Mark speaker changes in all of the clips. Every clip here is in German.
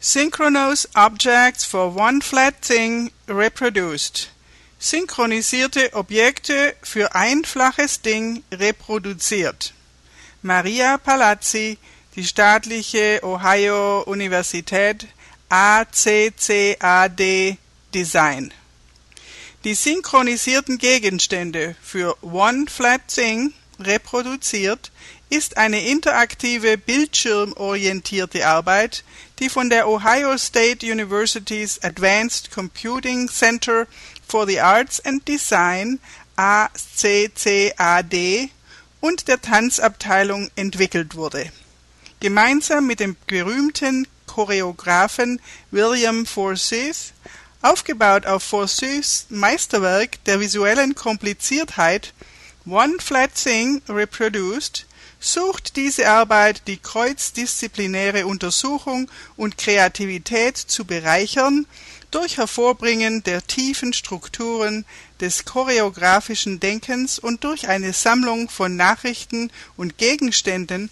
Speaker 1: Synchronous Objects for One Flat Thing Reproduced. Synchronisierte Objekte für ein flaches Ding reproduziert. Maria Palazzi, die staatliche Ohio Universität ACCAD Design. Die synchronisierten Gegenstände für One Flat Thing reproduziert ist eine interaktive bildschirmorientierte Arbeit, die von der Ohio State University's Advanced Computing Center for the Arts and Design ACCAD und der Tanzabteilung entwickelt wurde. Gemeinsam mit dem berühmten Choreografen William Forsyth, aufgebaut auf Forsyths Meisterwerk der visuellen Kompliziertheit One Flat Thing Reproduced, sucht diese Arbeit die kreuzdisziplinäre Untersuchung und Kreativität zu bereichern durch Hervorbringen der tiefen Strukturen des choreografischen Denkens und durch eine Sammlung von Nachrichten und Gegenständen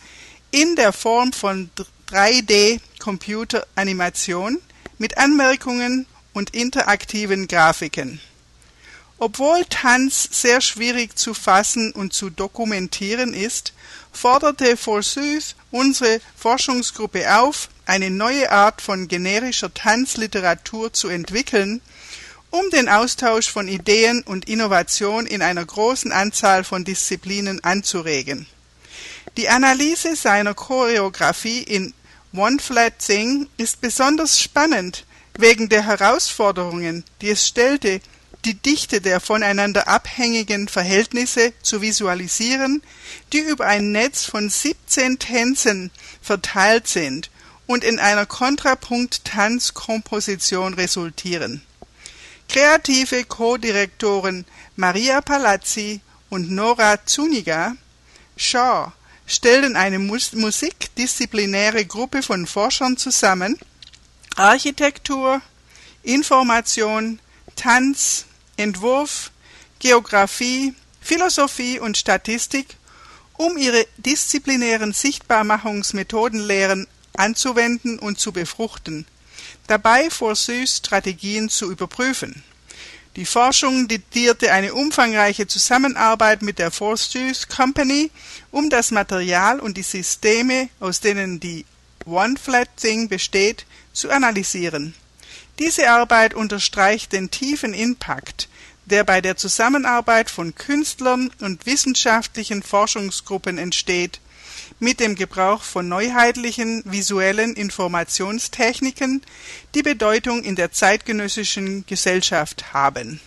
Speaker 1: in der Form von 3D-Computeranimation mit Anmerkungen und interaktiven Grafiken. Obwohl Tanz sehr schwierig zu fassen und zu dokumentieren ist, forderte Forsyth unsere Forschungsgruppe auf, eine neue Art von generischer Tanzliteratur zu entwickeln, um den Austausch von Ideen und Innovation in einer großen Anzahl von Disziplinen anzuregen. Die Analyse seiner Choreografie in One Flat Thing ist besonders spannend wegen der Herausforderungen, die es stellte, die Dichte der voneinander abhängigen Verhältnisse zu visualisieren, die über ein Netz von 17 Tänzen verteilt sind und in einer Kontrapunkt-Tanzkomposition resultieren. Kreative Co-Direktoren Maria Palazzi und Nora Zuniga Shaw stellten eine musikdisziplinäre Gruppe von Forschern zusammen, Architektur, Information, Tanz, Entwurf, Geographie, Philosophie und Statistik, um ihre disziplinären Sichtbarmachungsmethodenlehren anzuwenden und zu befruchten, dabei Forsys Strategien zu überprüfen. Die Forschung diktierte eine umfangreiche Zusammenarbeit mit der Forsys Company, um das Material und die Systeme, aus denen die One Flat Thing besteht, zu analysieren diese Arbeit unterstreicht den tiefen Impact, der bei der Zusammenarbeit von Künstlern und wissenschaftlichen Forschungsgruppen entsteht, mit dem Gebrauch von neuheitlichen visuellen Informationstechniken, die Bedeutung in der zeitgenössischen Gesellschaft haben